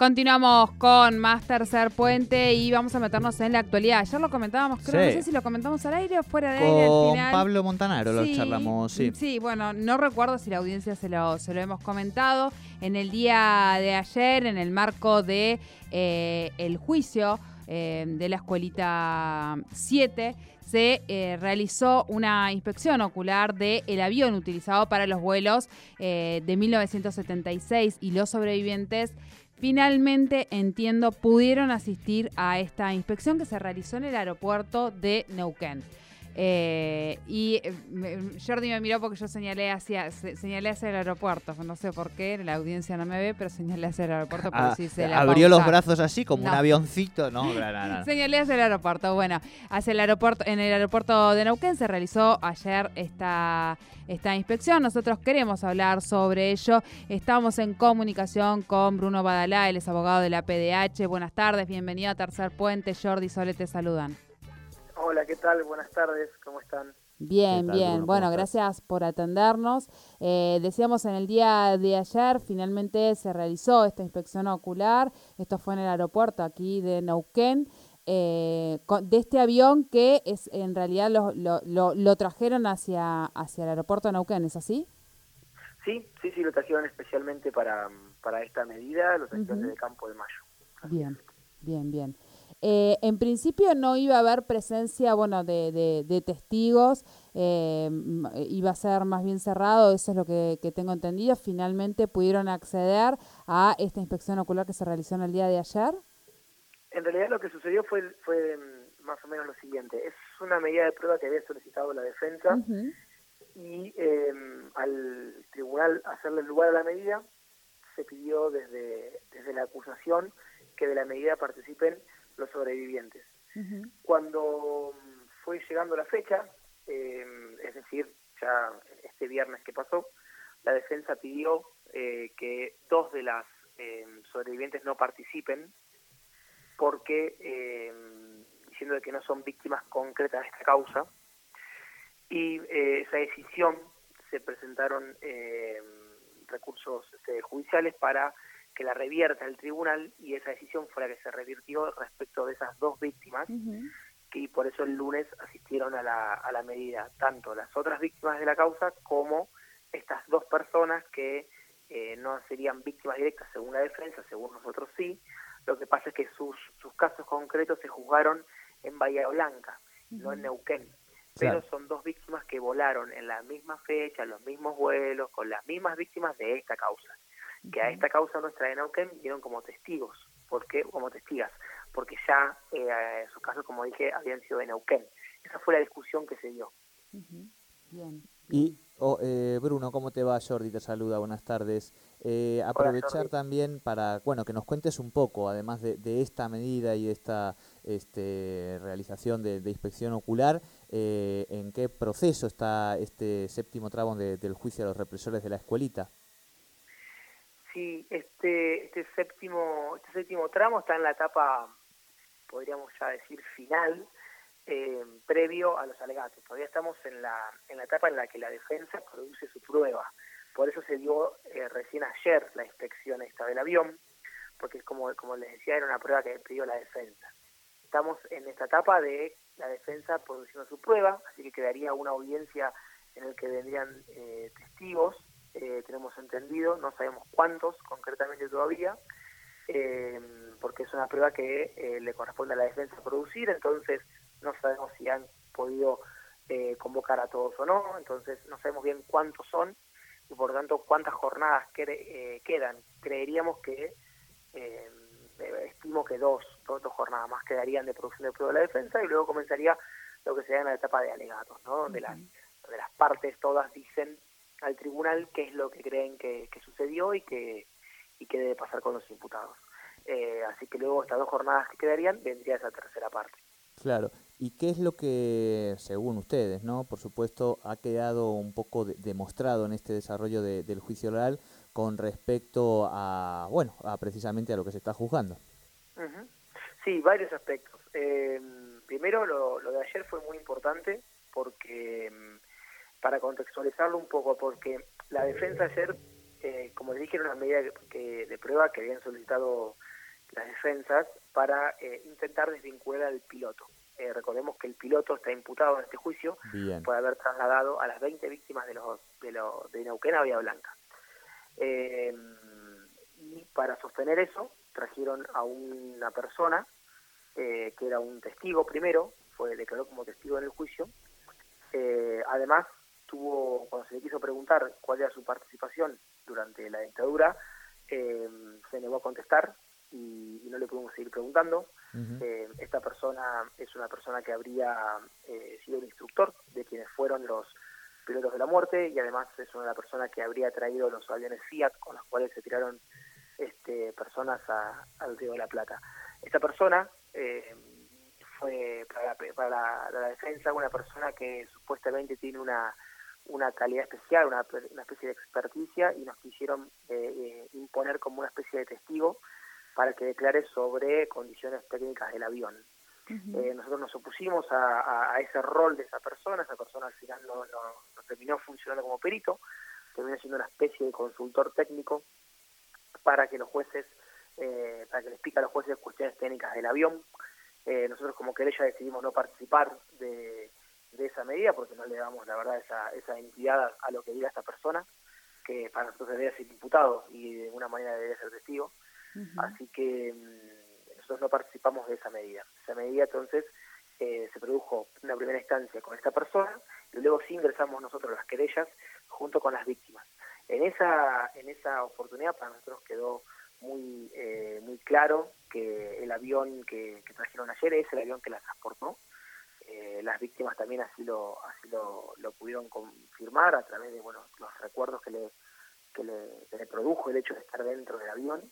Continuamos con más Tercer Puente y vamos a meternos en la actualidad. Ayer lo comentábamos, creo, no Sí. sé si lo comentamos al aire o fuera de aire al Con final. Pablo Montanaro lo Sí, charlamos, sí. Sí, bueno, no recuerdo si la audiencia se lo, se lo hemos comentado. En el día de ayer, en el marco de eh, el juicio eh, de la escuelita 7, se eh, realizó una inspección ocular del avión utilizado para los vuelos de 1976 y los sobrevivientes finalmente, entiendo, pudieron asistir a esta inspección que se realizó en el aeropuerto de Neuquén. Eh, y eh, me- Jordi me miró porque yo señalé hacia, se- señalé hacia el aeropuerto. No sé por qué, la audiencia no me ve, pero señalé hacia el aeropuerto Ah, si se la abrió los brazos así como un avioncito, no, no, no, no. Señalé hacia el aeropuerto. Bueno, hacia el aeropuerto, en el aeropuerto de Neuquén se realizó ayer esta, esta inspección. Nosotros queremos hablar sobre ello. Estamos en comunicación con Bruno Badalá, él es abogado de la PDH. Buenas tardes, bienvenido a Tercer Puente. Jordi Sole te saludan. Hola, ¿qué tal? Buenas tardes, ¿cómo están? Bien, ¿Qué tal, bien. Bruno? Bueno, gracias por atendernos. Eh, decíamos en el día de ayer, finalmente se realizó esta inspección ocular. Esto fue en el aeropuerto aquí de Neuquén. eh, con- de este avión que es en realidad lo, lo, lo- lo trajeron hacia, hacia el aeropuerto de Neuquén, ¿es así? Sí, sí, sí, lo trajeron especialmente para, para esta medida, lo trajeron Ujú. de Campo de Mayo. Bien, bien, bien. Eh, en principio no iba a haber presencia, bueno, de, de- de testigos, eh, m- iba a ser más bien cerrado, eso es lo que, que tengo entendido. Finalmente pudieron acceder a esta inspección ocular que se realizó en el día de ayer. En realidad lo que sucedió fue, fue mm, más o menos lo siguiente. Es una medida de prueba que había solicitado la defensa y eh, al tribunal hacerle lugar a la medida, se pidió desde, desde la acusación que de la medida participen los sobrevivientes. Cuando fue llegando la fecha, eh, es decir, ya este viernes que pasó, la defensa pidió eh, que dos de las eh, sobrevivientes no participen porque eh, diciendo de que no son víctimas concretas de esta causa y eh, esa decisión se presentaron eh, recursos este, judiciales para que la revierta el tribunal y esa decisión fue la que se revirtió respecto de esas dos víctimas y por eso el lunes asistieron a la, a la medida tanto las otras víctimas de la causa como estas dos personas que eh, no serían víctimas directas según la defensa, según nosotros sí. Lo que pasa es que sus, sus casos concretos se juzgaron en Bahía Blanca, no en Neuquén. Pero son dos víctimas que volaron en la misma fecha, en los mismos vuelos, con las mismas víctimas de esta causa. Que a esta causa nuestra de Neuquén vinieron como testigos, porque como testigas, porque ya eh, sus casos, como dije, habían sido de Neuquén. Esa fue la discusión que se dio. Bien. Y oh, eh, Bruno, ¿cómo te va? Jordi te saluda, buenas tardes. Eh, aprovechar también para, bueno, que nos cuentes un poco, además de, de esta medida y de esta este, realización de, de inspección ocular, eh, en qué proceso está este séptimo tramo de- del juicio a los represores de la escuelita. Sí, este, este séptimo, este séptimo tramo está en la etapa, podríamos ya decir, final, eh, previo a los alegatos. Todavía estamos en la, en la etapa en la que la defensa produce su prueba. Por eso se dio eh, recién ayer la inspección esta del avión, porque como, como les decía, era una prueba que pidió la defensa. Estamos en esta etapa de la defensa produciendo su prueba, así que quedaría una audiencia en el que vendrían eh, testigos, eh, tenemos entendido, no sabemos cuántos concretamente todavía, eh, porque es una prueba que eh, le corresponde a la defensa producir, entonces no sabemos si han podido eh, convocar a todos o no, entonces no sabemos bien cuántos son y por tanto cuántas jornadas cre- eh, quedan. Creeríamos que, eh, estimo que dos, dos, dos jornadas más quedarían de producción de prueba de la defensa y luego comenzaría lo que sería en la etapa de alegatos, ¿no? donde, las, donde las partes todas dicen al tribunal qué es lo que creen que, que sucedió y que, y qué debe pasar con los imputados. Eh, así que luego estas dos jornadas que quedarían vendría esa tercera parte. Claro. ¿Y qué es lo que, según ustedes, no, por supuesto, ha quedado un poco demostrado en este desarrollo del juicio oral con respecto a, bueno, a precisamente a lo que se está juzgando? Sí, varios aspectos. Eh, primero, lo, de ayer fue muy importante porque, mm, para contextualizarlo un poco, porque la defensa ayer, eh, como les dije, era una medida que, de prueba que habían solicitado las defensas para eh, intentar desvincular al piloto. Eh, recordemos que el piloto está imputado en este juicio por haber trasladado a las 20 víctimas de los de, lo, de Neuquén a Vía Blanca. Eh, y para sostener eso, trajeron a una persona que era un testigo primero, fue declaró como testigo en el juicio. además, tuvo cuando se le quiso preguntar cuál era su participación durante la dictadura, se negó a contestar y, no le pudimos seguir preguntando. Eh, esta persona es una persona que habría eh, sido el instructor de quienes fueron los pilotos de la muerte y además es una persona que habría traído los aviones Fiat con los cuales se tiraron este, personas al Río de la Plata. Esta persona eh, fue para, para la, defensa una persona que supuestamente tiene una una calidad especial, una, una especie de experticia y nos quisieron imponer como una especie de testigo para que declare sobre condiciones técnicas del avión. Eh, nosotros nos opusimos a, ese rol de esa persona, esa persona al final no, terminó funcionando como perito, terminó siendo una especie de consultor técnico para que los jueces, eh, para que le explique a los jueces cuestiones técnicas del avión. Eh, nosotros como querella decidimos no participar de, esa medida porque no le damos la verdad esa, esa entidad a, lo que diga esta persona, que para nosotros debería ser imputado y de alguna manera debería ser testigo. Así que mm, nosotros no participamos de esa medida. Esa medida entonces eh, se produjo en una primera instancia con esta persona y luego sí ingresamos nosotros las querellas junto con las víctimas. En esa, en esa oportunidad para nosotros quedó muy, eh, muy claro que el avión que, trajeron ayer es el avión que las transportó. Las víctimas también así lo, así lo, lo, pudieron confirmar a través de bueno, los recuerdos que le, que le, que le produjo el hecho de estar dentro del avión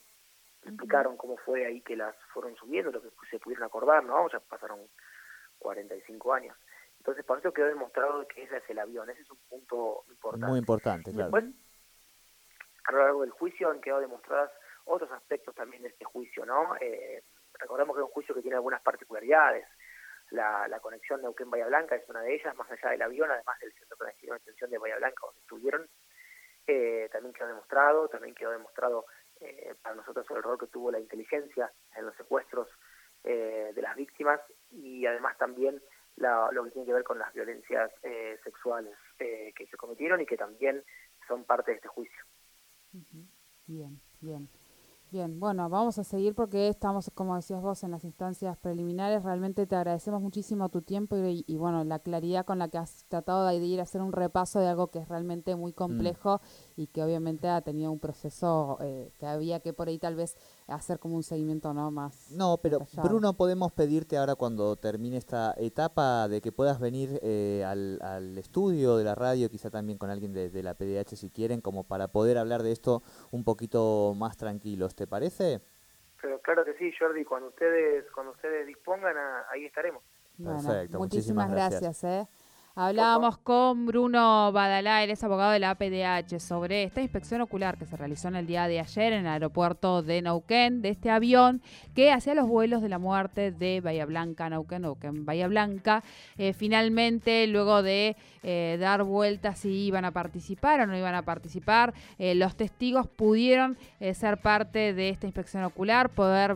explicaron cómo fue ahí que las fueron subiendo, lo que se pudieron acordar, ¿no? Ya pasaron 45 años. Entonces, por eso quedó demostrado que ese es el avión, ese es un punto importante. Muy importante, claro. Después, a lo largo del juicio han quedado demostradas otros aspectos también de este juicio, ¿no? Eh, recordemos que es un juicio que tiene algunas particularidades. La, la conexión Neuquén-Bahía Blanca es una de ellas, más allá del avión, además del centro de extensión de Bahía Blanca, donde estuvieron, eh, también quedó demostrado, también quedó demostrado eh, para nosotros el rol que tuvo la inteligencia en los secuestros eh, de las víctimas y además también lo que tiene que ver con las violencias eh, sexuales que se cometieron y que también son parte de este juicio. Bien, bien. Bien, bueno, vamos a seguir porque estamos, como decías vos, en las instancias preliminares. Realmente te agradecemos muchísimo tu tiempo y, bueno, la claridad con la que has tratado de ir a hacer un repaso de algo que es realmente muy complejo y que obviamente ha tenido un proceso eh, que había que por ahí tal vez hacer como un seguimiento no más. No, pero Bruno, podemos pedirte ahora cuando termine esta etapa de que puedas venir eh, al, al, estudio de la radio, quizá también con alguien de, de, la PDH si quieren, como para poder hablar de esto un poquito más tranquilos, ¿te parece? Pero claro que sí, Jordi, cuando ustedes cuando ustedes dispongan, ahí estaremos. Perfecto, muchísimas, gracias. ¿eh? Hablábamos con Bruno Badalá, él es abogado de la APDH, sobre esta inspección ocular que se realizó en el día de ayer en el aeropuerto de Neuquén, de este avión que hacía los vuelos de la muerte de Bahía Blanca, Neuquén, Neuquén, Bahía Blanca. Eh, finalmente, luego de eh, dar vueltas si iban a participar o no iban a participar, eh, los testigos pudieron ser parte de esta inspección ocular, poder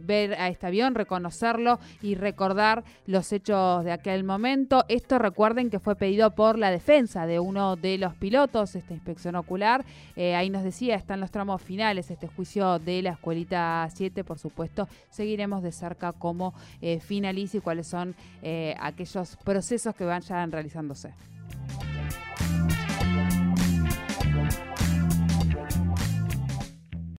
ver a este avión, reconocerlo y recordar los hechos de aquel momento. Esto recuerda Recuerden que fue pedido por la defensa de uno de los pilotos, esta inspección ocular. Eh, ahí nos decía, están los tramos finales, este juicio de la escuelita 7, por supuesto. Seguiremos de cerca cómo eh, finaliza y cuáles son eh, aquellos procesos que vayan realizándose.